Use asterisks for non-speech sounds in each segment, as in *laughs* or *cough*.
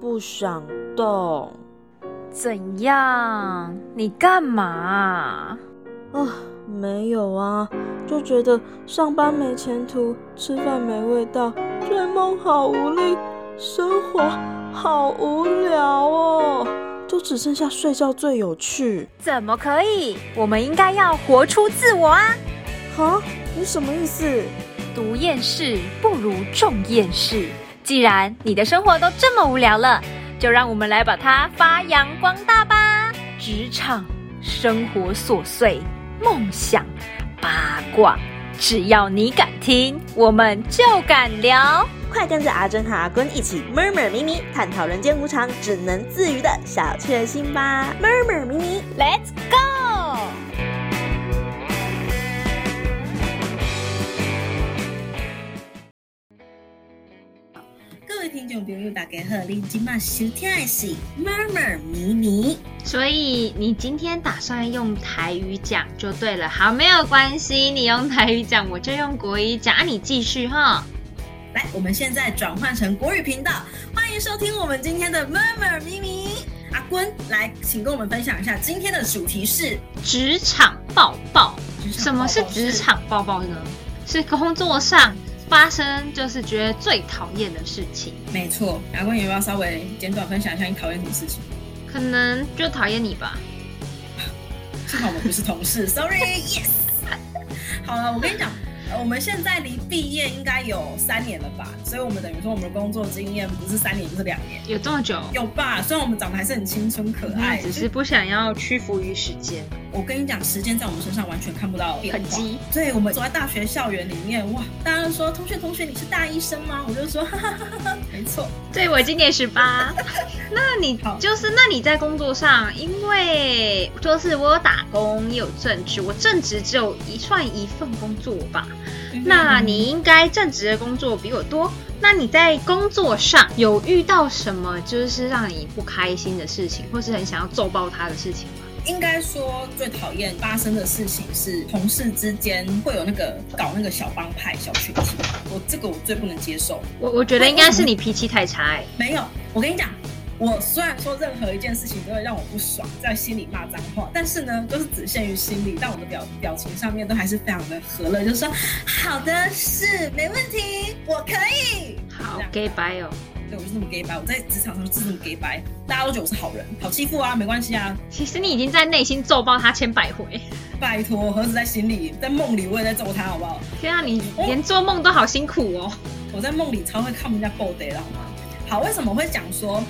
不想动。怎样？你干嘛？啊，没有啊，就觉得上班没前途，吃饭没味道，追梦好无力，生活好无聊哦，就只剩下睡觉最有趣。怎么可以？我们应该要活出自我啊！哈，你什么意思？读厌世不如种厌世。既然你的生活都这么无聊了，就让我们来把它发扬光大吧。职场、生活琐碎、梦想、八卦，只要你敢听，我们就敢聊。快跟着阿珍和阿坤一起 murmur 咪咪，探讨人间无常，只能自娱的小确幸吧。murmur 咪咪，Let's go！众朋友，大家好，你今晚收听的是 murmur 咪咪。所以你今天打算用台语讲就对了。好，没有关系，你用台语讲，我就用国语讲。啊，你继续哈。来，我们现在转换成国语频道，欢迎收听我们今天的 murmur 咪咪。阿坤，来，请跟我们分享一下今天的主题是职场抱抱。什么是职场抱抱呢？是工作上发生就是觉得最讨厌的事情。没错，阿坤，有没有稍微简短分享一下你讨厌什么事情？可能就讨厌你吧。*laughs* 幸好我们不是同事，Sorry，Yes。好了，我跟你讲。我们现在离毕业应该有三年了吧，所以我们等于说我们的工作经验不是三年就是两年，有这么久？有吧？虽然我们长得还是很青春可爱，只是不想要屈服于时间。我跟你讲，时间在我们身上完全看不到痕迹。对，我们走在大学校园里面，哇！大家都说同学同学，你是大一生吗？我就说，哈哈哈哈没错。对，我今年十八。*laughs* 那你就是那你在工作上，因为就是我有打工也有正职，我正职只有一算一份工作吧。那你应该正职的工作比我多。那你在工作上有遇到什么就是让你不开心的事情，或是很想要揍爆他的事情吗？应该说最讨厌发生的事情是同事之间会有那个搞那个小帮派、小群体。我这个我最不能接受。我我觉得应该是你脾气太差。没有，我跟你讲。我虽然说任何一件事情都会让我不爽，在心里骂脏话，但是呢，都是只限于心里，但我的表表情上面都还是非常的和乐，就是说好的，是没问题，我可以。好，gay 白哦，对我就这么 gay 白，我在职场上就是这么 gay 白，大家都觉得我是好人，好欺负啊，没关系啊。其实你已经在内心揍爆他千百回，拜托，何止在心里，在梦里我也在揍他，好不好？天啊，你连做梦都好辛苦哦。我在梦里超会看人家 body 了，好吗？好，为什么会讲说？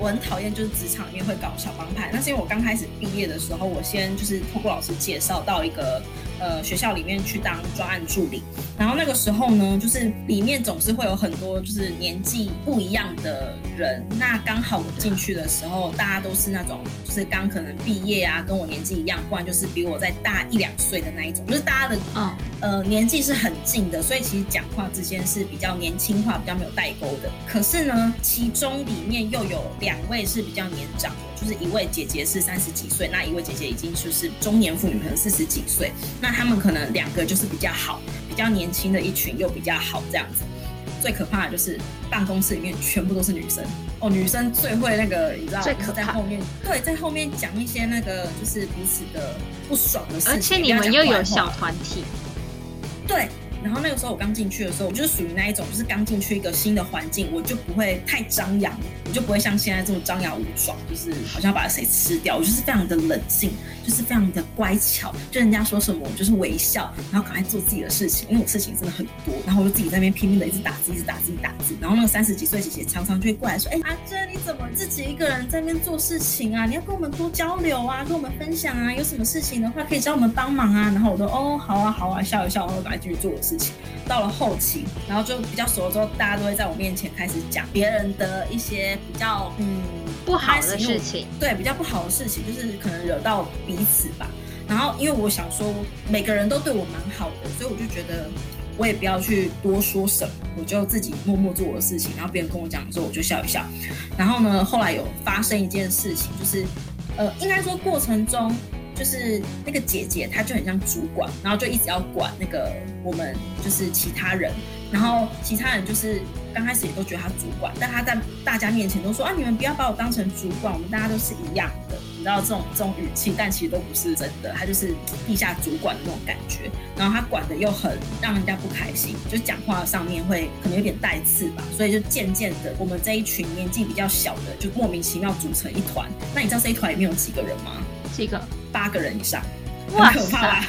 我很讨厌，就是职场里面会搞小帮派。那是因为我刚开始毕业的时候，我先就是透过老师介绍到一个呃学校里面去当专案助理。然后那个时候呢，就是里面总是会有很多就是年纪不一样的人。那刚好我进去的时候，大家都是那种就是刚可能毕业啊，跟我年纪一样，不然就是比我再大一两岁的那一种，就是大家的嗯呃年纪是很近的，所以其实讲话之间是比较年轻化，比较没有代沟的。可是呢，其中里面又有两。位是比较年长，就是一位姐姐是三十几岁，那一位姐姐已经就是中年妇女，可能四十几岁。那他们可能两个就是比较好，比较年轻的一群又比较好这样子。最可怕的就是办公室里面全部都是女生哦，女生最会那个，你知道，最可在后面对，在后面讲一些那个就是彼此的不爽的事情，而且你们又有小团体，对。然后那个时候我刚进去的时候，我就是属于那一种，就是刚进去一个新的环境，我就不会太张扬，我就不会像现在这么张牙舞爪，就是好像把谁吃掉。我就是非常的冷静，就是非常的乖巧，就人家说什么我就是微笑，然后赶快做自己的事情，因为我事情真的很多，然后我就自己在那边拼命的一直打字，一直打字，打字。然后那个三十几岁姐姐常常就会过来说：“哎，阿珍你怎么自己一个人在那边做事情啊？你要跟我们多交流啊，跟我们分享啊，有什么事情的话可以找我们帮忙啊。”然后我都哦好啊好啊笑一笑，然后赶快继续做我事情。到了后期，然后就比较熟了之后，大家都会在我面前开始讲别人的一些比较嗯不好的事情，对，比较不好的事情，就是可能惹到彼此吧。然后因为我想说，每个人都对我蛮好的，所以我就觉得我也不要去多说什么，我就自己默默做我的事情。然后别人跟我讲的时候，我就笑一笑。然后呢，后来有发生一件事情，就是呃，应该说过程中。就是那个姐姐，她就很像主管，然后就一直要管那个我们就是其他人，然后其他人就是刚开始也都觉得她主管，但她在大家面前都说啊，你们不要把我当成主管，我们大家都是一样的。你知道这种这种语气，但其实都不是真的，他就是地下主管的那种感觉。然后他管的又很让人家不开心，就讲话上面会可能有点带刺吧。所以就渐渐的，我们这一群年纪比较小的，就莫名其妙组成一团。那你知道这一团里面有几个人吗？几个？八个人以上，很可怕吧？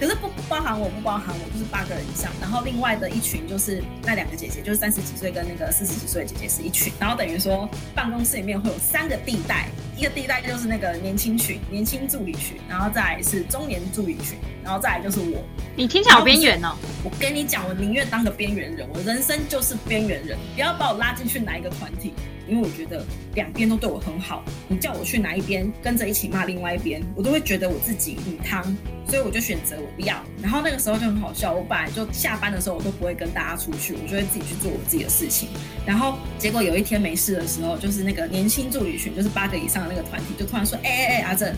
可是不不包含我，不包含我，就是八个人以上。然后另外的一群就是那两个姐姐，就是三十几岁跟那个四十几岁的姐姐是一群。然后等于说办公室里面会有三个地带，一个地带就是那个年轻群、年轻助理群，然后再来是中年助理群，然后再来就是我。你听起来好边缘哦！我跟你讲，我宁愿当个边缘人，我人生就是边缘人，不要把我拉进去哪一个团体。因为我觉得两边都对我很好，你叫我去哪一边跟着一起骂另外一边，我都会觉得我自己很汤，所以我就选择我不要。然后那个时候就很好笑，我本来就下班的时候我都不会跟大家出去，我就会自己去做我自己的事情。然后结果有一天没事的时候，就是那个年轻助理群，就是八个以上的那个团体，就突然说：“哎哎哎，阿正，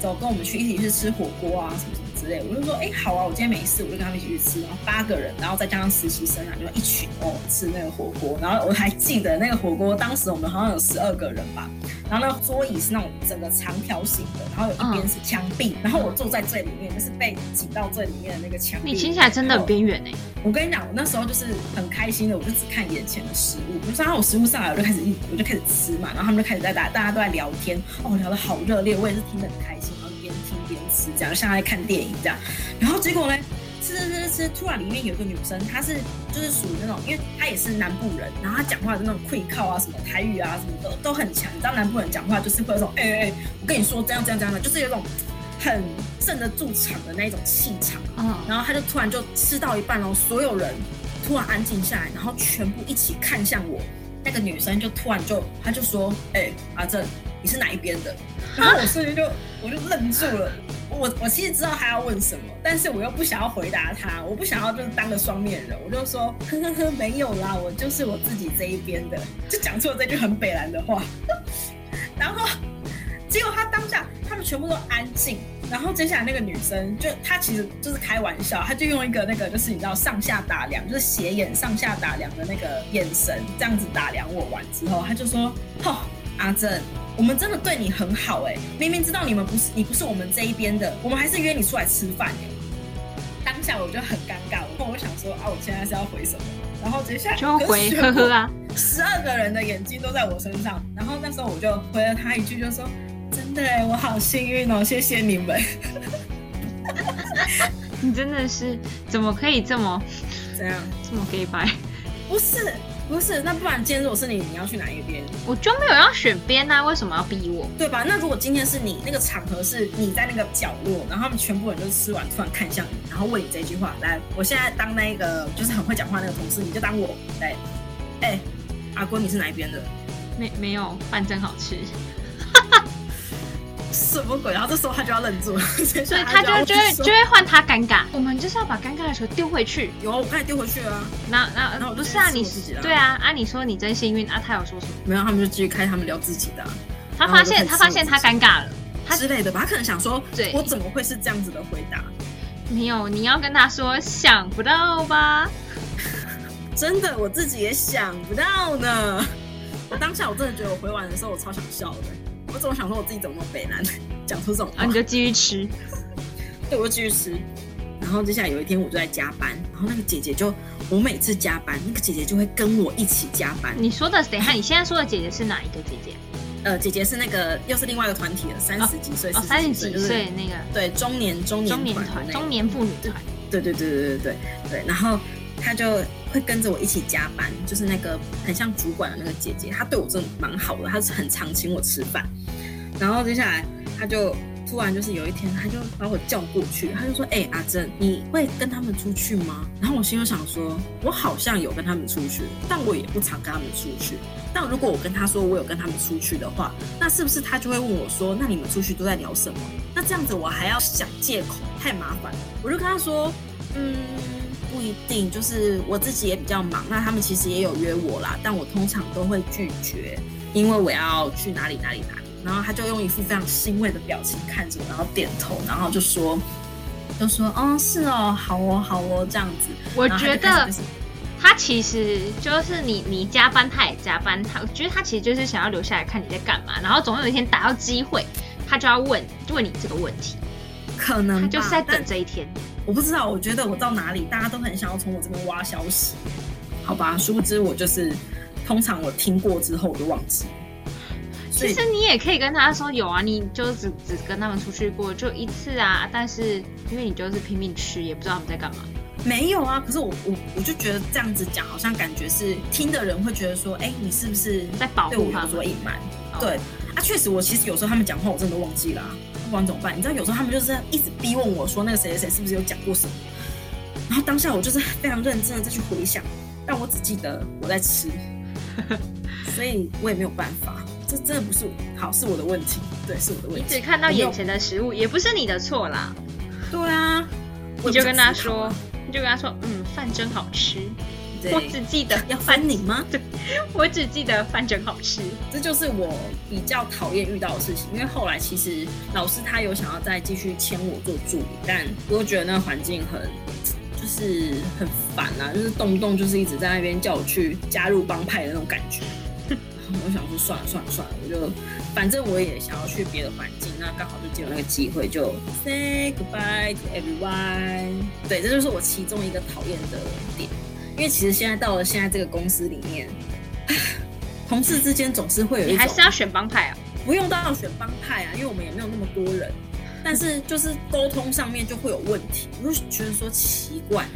走，跟我们去一起去吃火锅啊，什么什么。”之类，我就说，哎，好啊，我今天没事，我就跟他们一起去吃。然后八个人，然后再加上实习生啊，就一群哦吃那个火锅。然后我还记得那个火锅，当时我们好像有十二个人吧。然后那个桌椅是那种整个长条形的，然后有一边是墙壁，然后我坐在最里面，就是被挤到最里面的那个墙壁。你听起来真的很边缘哎！我跟你讲，我那时候就是很开心的，我就只看眼前的食物。然后我食物上来，我就开始一我就开始吃嘛，然后他们就开始在大大家都在聊天，哦，聊得好热烈，我也是听得很开心。这样像在看电影这样，然后结果呢，吃吃吃吃，突然里面有一个女生，她是就是属于那种，因为她也是南部人，然后她讲话的那种会靠啊，什么台语啊，什么都都很强。你知道南部人讲话就是会有种，哎哎哎，我跟你说这样这样这样的，就是有种很镇得住场的那种气场。嗯，然后她就突然就吃到一半哦，所有人突然安静下来，然后全部一起看向我。那个女生就突然就，她就说，哎，阿正，你是哪一边的？然后我瞬间就我就愣住了。我我其实知道他要问什么，但是我又不想要回答他，我不想要就是当个双面人，我就说呵呵呵没有啦，我就是我自己这一边的，就讲出了这句很北蓝的话。*laughs* 然后结果他当下他们全部都安静，然后接下来那个女生就她其实就是开玩笑，她就用一个那个就是你知道上下打量，就是斜眼上下打量的那个眼神，这样子打量我完之后，她就说：“吼，阿正。”我们真的对你很好哎，明明知道你们不是你不是我们这一边的，我们还是约你出来吃饭哎。当下我就很尴尬，然后我想说啊，我现在是要回什么？然后接下来就回呵呵啊。十二个人的眼睛都在我身上，然后那时候我就回了他一句，就说真的哎，我好幸运哦，谢谢你们。*laughs* 你真的是怎么可以这么怎样这么 gay 白？不是。不是，那不然今天如果是你，你要去哪一边？我就没有要选边啊，为什么要逼我？对吧？那如果今天是你，那个场合是你在那个角落，然后他们全部人都吃完，突然看向你，然后问你这句话，来，我现在当那个就是很会讲话那个同事，你就当我，来，哎，阿郭，你是哪一边的？没没有，饭真好吃。什么鬼？然后这时候他就要愣住了，*laughs* 所以他就就会就会换他尴尬。我们就是要把尴尬的球丢回去。有啊，我刚才丢回去啊。那那那不是啊，你对啊啊！你说你真幸运啊，他有说什么？没有，他们就继续开他们聊自己的。他发现他发现他尴尬了，他之类的吧？他可能想说，对，我怎么会是这样子的回答？没有，你要跟他说，想不到吧？*laughs* 真的，我自己也想不到呢。我当下我真的觉得我回完的时候，我超想笑的。我怎么想说我自己怎么那么北南，*laughs* 讲出这种话？你就继续吃，*laughs* 对，我就继续吃。然后接下来有一天我就在加班，然后那个姐姐就，我每次加班，那个姐姐就会跟我一起加班。你说的等一下，你现在说的姐姐是哪一个姐姐？呃，姐姐是那个又是另外一个团体的，三十几岁，三十几岁那个，对，中年中年团，中年妇女团。对对对对对对对。然后她就会跟着我一起加班，就是那个很像主管的那个姐姐，她对我真的蛮好的，她是很常请我吃饭。然后接下来，她就突然就是有一天，她就把我叫过去，她就说：“哎，阿珍，你会跟他们出去吗？”然后我心里想说：“我好像有跟他们出去，但我也不常跟他们出去。但如果我跟他说我有跟他们出去的话，那是不是他就会问我说：‘那你们出去都在聊什么？’那这样子我还要想借口，太麻烦了。我就跟他说：‘嗯，不一定，就是我自己也比较忙。那他们其实也有约我啦，但我通常都会拒绝，因为我要去哪里哪里哪里。’然后他就用一副非常欣慰的表情看着我，然后点头，然后就说，就说，哦，是哦，好哦，好哦，这样子。我觉得，他其实就是你，你加班他也加班，他我觉得他其实就是想要留下来看你在干嘛，然后总有一天打到机会，他就要问问你这个问题，可能他就是在等这一天。我不知道，我觉得我到哪里，大家都很想要从我这边挖消息，好吧？殊不知我就是，通常我听过之后我就忘记。其实你也可以跟他说有啊，你就只只跟他们出去过就一次啊，但是因为你就是拼命吃，也不知道他们在干嘛。没有啊，可是我我我就觉得这样子讲，好像感觉是听的人会觉得说，哎，你是不是在保护他，所隐瞒？对啊，确实，我其实有时候他们讲话，我真的都忘记了。不管怎么办，你知道有时候他们就是一直逼问我说那个谁谁谁是不是有讲过什么，然后当下我就是非常认真的再去回想，但我只记得我在吃，*laughs* 所以我也没有办法，这真的不是好是我的问题，对，是我的问题。你只看到眼前的食物，也不是你的错啦。对啊，你就跟他说，你就跟他说，嗯，饭真好吃。我只记得要翻你吗？*laughs* 对，我只记得饭真好吃。这就是我比较讨厌遇到的事情，因为后来其实老师他有想要再继续签我做助理，但我觉得那个环境很就是很烦啊，就是动不动就是一直在那边叫我去加入帮派的那种感觉。我想说算了算了算了，我就反正我也想要去别的环境，那刚好就借有那个机会，就 say goodbye to everyone。对，这就是我其中一个讨厌的点。因为其实现在到了现在这个公司里面，同事之间总是会有一种，还是要选帮派啊？不用到要选帮派啊，因为我们也没有那么多人，但是就是沟通上面就会有问题。我就觉得说奇怪，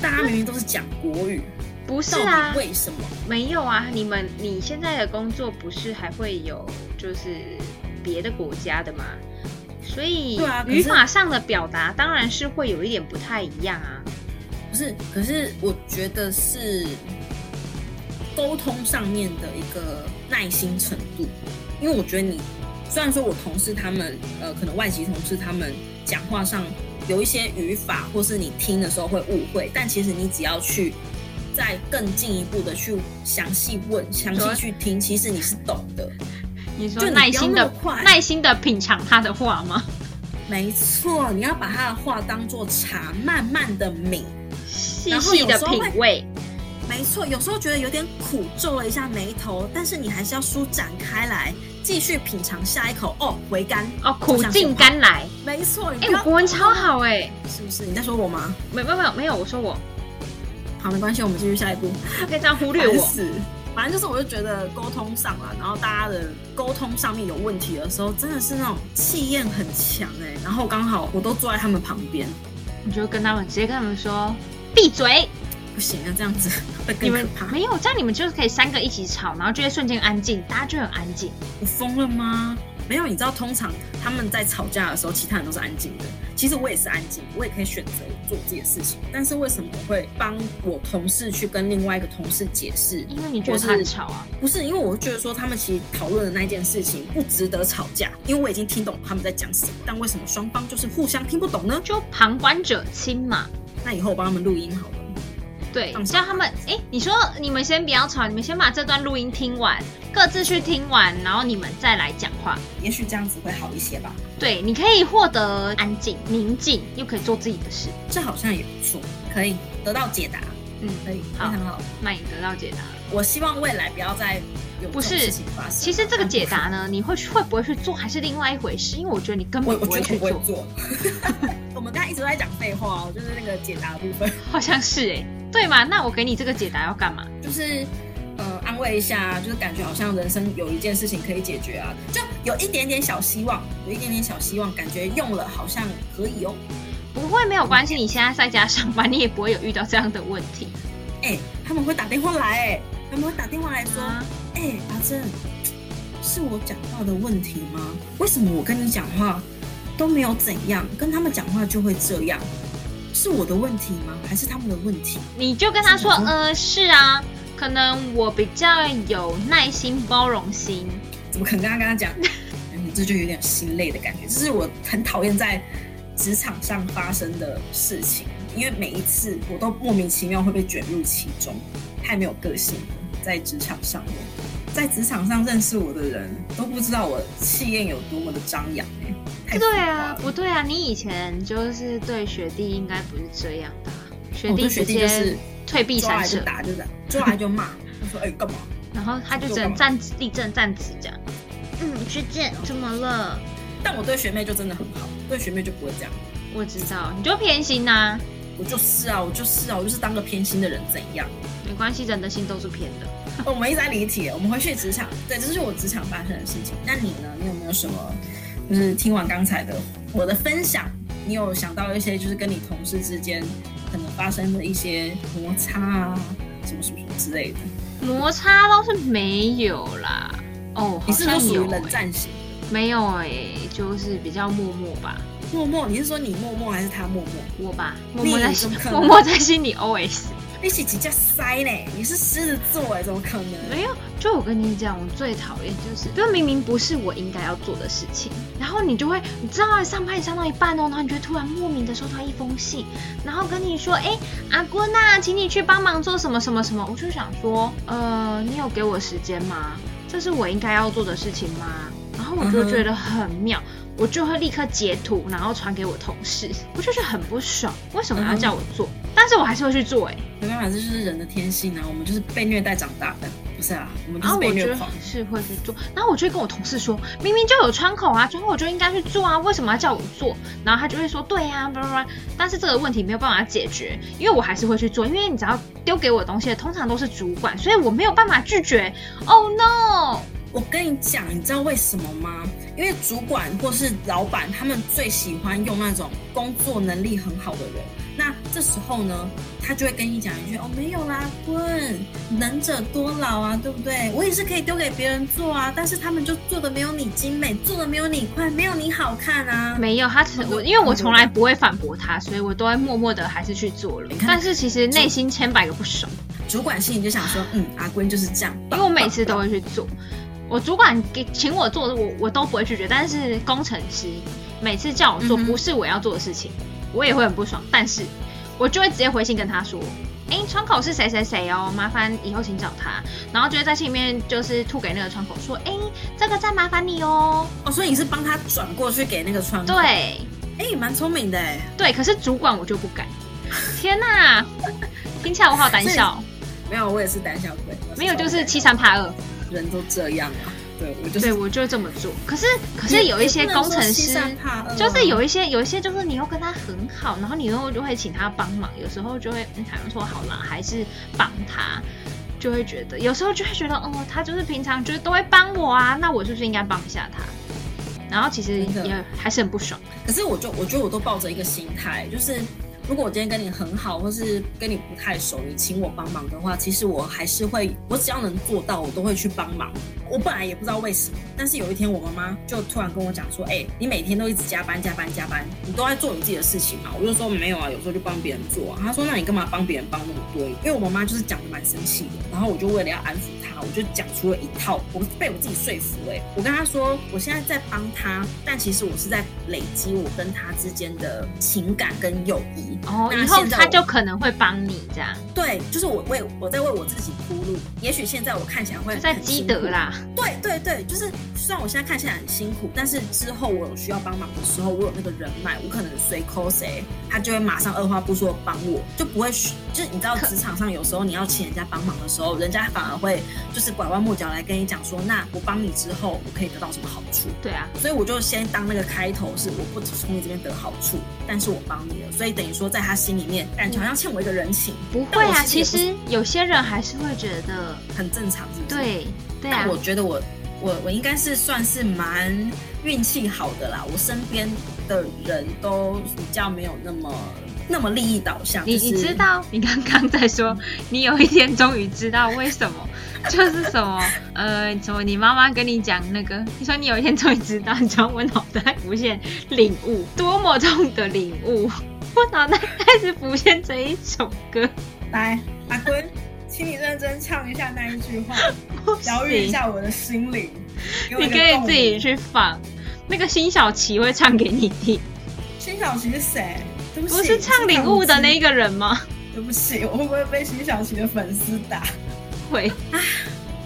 大家明明都是讲国语，不是啊？为什么没有啊？你们你现在的工作不是还会有就是别的国家的吗？所以语法上的表达当然是会有一点不太一样啊。不是，可是我觉得是沟通上面的一个耐心程度，因为我觉得你虽然说我同事他们呃可能外籍同事他们讲话上有一些语法，或是你听的时候会误会，但其实你只要去再更进一步的去详细问、详细去听，其实你是懂的。你说耐心的耐心的品尝他的话吗？没错，你要把他的话当做茶，慢慢的抿。细细的品味，没错，有时候觉得有点苦，皱了一下眉头，但是你还是要舒展开来，继续品尝下一口哦，回甘哦，苦尽甘来，没错。哎，我国文超好哎，是不是？你在说我吗？没，没有，没有，没有，我说我。好，没关系，我们继续下一步。*laughs* 可以这样忽略我。反正就是，我就觉得沟通上了，然后大家的沟通上面有问题的时候，真的是那种气焰很强哎。然后刚好我都坐在他们旁边，你就跟他们直接跟他们说。闭嘴！不行啊，这样子 *laughs* 会更可怕。没有，这样你们就是可以三个一起吵，然后就会瞬间安静，大家就很安静。我疯了吗？没有，你知道，通常他们在吵架的时候，其他人都是安静的。其实我也是安静，我也可以选择做自己的事情。但是为什么我会帮我同事去跟另外一个同事解释？因为你觉得吵啊？不是，因为我觉得说他们其实讨论的那件事情不值得吵架，因为我已经听懂他们在讲什么。但为什么双方就是互相听不懂呢？就旁观者清嘛。那以后我帮他们录音好了。对，叫他们哎，你说你们先不要吵，你们先把这段录音听完，各自去听完，然后你们再来讲话，也许这样子会好一些吧。对，你可以获得安静、宁静，又可以做自己的事，这好像也不错，可以得到解答。嗯，可以，非常好，那你得到解答。我希望未来不要再有不是事情发生。其实这个解答呢，你会会不会去做，还是另外一回事？因为我觉得你根本不会去做。*laughs* 我们刚才一直都在讲废话哦，就是那个解答部分，*laughs* 好像是哎。对嘛？那我给你这个解答要干嘛？就是呃安慰一下，就是感觉好像人生有一件事情可以解决啊，就有一点点小希望，有一点点小希望，感觉用了好像可以哦。不会没有关系，你现在在家上班，你也不会有遇到这样的问题。哎，他们会打电话来，哎，他们会打电话来说，哎，阿珍，是我讲话的问题吗？为什么我跟你讲话都没有怎样，跟他们讲话就会这样？是我的问题吗？还是他们的问题？你就跟他说，呃，是啊，可能我比较有耐心、包容心。怎么可能跟他跟他讲？*laughs* 这就有点心累的感觉。这是我很讨厌在职场上发生的事情，因为每一次我都莫名其妙会被卷入其中，太没有个性了。在职场上面，在职场上认识我的人都不知道我气焰有多么的张扬哎。*laughs* 对啊，不对啊！你以前就是对学弟应该不是这样的，学弟直接退避三舍，打就这样，抓来就骂，他说哎干嘛？然后他就只能站立正站直这样。嗯，学姐怎么了？但我对学妹就真的很好，对学妹就不会这样。我知道，你就偏心呐。我就是啊，我就是啊，我就是当个偏心的人，怎样？没关系，人的心都是偏的。我们一直在离题，我们回去职场。对，这是我职场发生的事情。那你呢？你有没有什么？就是听完刚才的我的分享，你有想到一些就是跟你同事之间可能发生的一些摩擦啊，什么什么什么之类的？摩擦倒是没有啦。哦，你是不是属于冷战型？没有哎，就是比较默默吧。默默，你是说你默默还是他默默？我吧，默默在心，默默在心里 OS。一起直接塞呢？你是狮子座哎，怎么可能？没有，就我跟你讲，我最讨厌就是，就明明不是我应该要做的事情，然后你就会，你知道上班上到一半哦，然后你就会突然莫名的收到一封信，然后跟你说，哎，阿姑呐，请你去帮忙做什么什么什么，我就想说，呃，你有给我时间吗？这是我应该要做的事情吗？然后我就觉得很妙。我就会立刻截图，然后传给我同事，我就觉得很不爽，为什么要叫我做？但是我还是会去做，哎，没办法，这就是人的天性啊，我们就是被虐待长大的，不是啊，我们就是被虐狂，是会去做。然后我就会跟我同事说，明明就有窗口啊，窗口我就应该去做啊，为什么要叫我做？然后他就会说，对呀，但是这个问题没有办法解决，因为我还是会去做，因为你只要丢给我的东西，通常都是主管，所以我没有办法拒绝。Oh no！我跟你讲，你知道为什么吗？因为主管或是老板，他们最喜欢用那种工作能力很好的人。那这时候呢，他就会跟你讲一句：“哦，没有啦，滚，能者多劳啊，对不对？我也是可以丢给别人做啊，但是他们就做的没有你精美，做的没有你快，没有你好看啊。”没有，他只我因为我从来不会反驳他，所以我都会默默的还是去做了。但是其实内心千百个不爽。主管心里就想说：“嗯，阿坤就是这样。”因为我每次都会去做。我主管给请我做的，我我都不会拒绝。但是工程师每次叫我做不是我要做的事情，我也会很不爽。但是我就会直接回信跟他说：“哎，窗口是谁谁谁哦，麻烦以后请找他。”然后就会在信里面就是吐给那个窗口说：“哎，这个再麻烦你哦。”哦，所以你是帮他转过去给那个窗口？对，哎，蛮聪明的哎。对，可是主管我就不敢。天哪，听起来我好胆小。没有，我也是胆小鬼。没有，就是欺善怕二。人都这样啊，对我就对我就这么做。可是可是有一些工程师，就是有一些有一些就是你又跟他很好，然后你又就会请他帮忙，有时候就会嗯好像说好了，还是帮他，就会觉得有时候就会觉得哦，他就是平常就是都会帮我啊，那我是不是应该帮一下他？然后其实也还是很不爽。可是我就我觉得我都抱着一个心态，就是。如果我今天跟你很好，或是跟你不太熟，你请我帮忙的话，其实我还是会，我只要能做到，我都会去帮忙。我本来也不知道为什么，但是有一天我妈妈就突然跟我讲说：“哎，你每天都一直加班加班加班，你都在做你自己的事情嘛？”我就说：“没有啊，有时候就帮别人做。”啊。”她说：“那你干嘛帮别人帮那么多？”因为我妈妈就是讲的蛮生气的，然后我就为了要安抚她，我就讲出了一套，我被我自己说服。哎，我跟她说：“我现在在帮她，但其实我是在累积我跟她之间的情感跟友谊。”哦，以后他就可能会帮你这样。对，就是我为我在为我自己铺路。也许现在我看起来会在积德啦。对对对，就是虽然我现在看起来很辛苦，但是之后我有需要帮忙的时候，我有那个人脉，我可能随 call 谁，他就会马上二话不说帮我，就不会就是你知道职场上有时候你要请人家帮忙的时候，人家反而会就是拐弯抹角来跟你讲说，那我帮你之后我可以得到什么好处？对啊，所以我就先当那个开头，是我不从你这边得好处，但是我帮你了，所以等于说在他心里面。感觉好像欠我一个人情，不会啊。其实有些人还是会觉得很正常，是不是？对对啊。我觉得我我我应该是算是蛮运气好的啦。我身边的人都比较没有那么那么利益导向。你你知道，你刚刚在说，你有一天终于知道为什么，就是什么呃什么？你妈妈跟你讲那个，你说你有一天终于知道，你知道我脑袋浮现领悟，多么重的领悟。*laughs* 我脑袋开始浮现这一首歌，来，阿坤，请你认真唱一下那一句话，疗愈一下我的心灵。你可以自己去放，那个辛晓琪会唱给你听。辛晓琪是谁？不是唱领悟的那个人吗？对不起，我会不会被辛晓琪的粉丝打？会啊。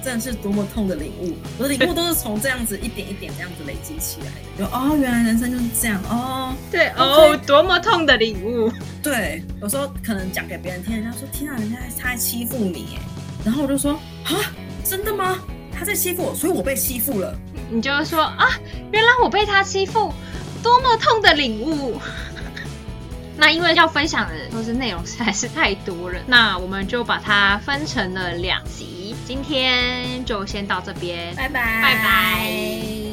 真的是多么痛的领悟，我的领悟都是从这样子一点一点这样子累积起来的。就哦，原来人生就是这样哦。对哦，多么痛的领悟。对，有时候可能讲给别人听，人家说天啊，人家他在欺负你，哎，然后我就说啊，真的吗？他在欺负我，所以我被欺负了。你就说啊，原来我被他欺负，多么痛的领悟。那因为要分享的都是内容实在是太多了，*laughs* 那我们就把它分成了两集。今天就先到这边，拜拜，拜拜。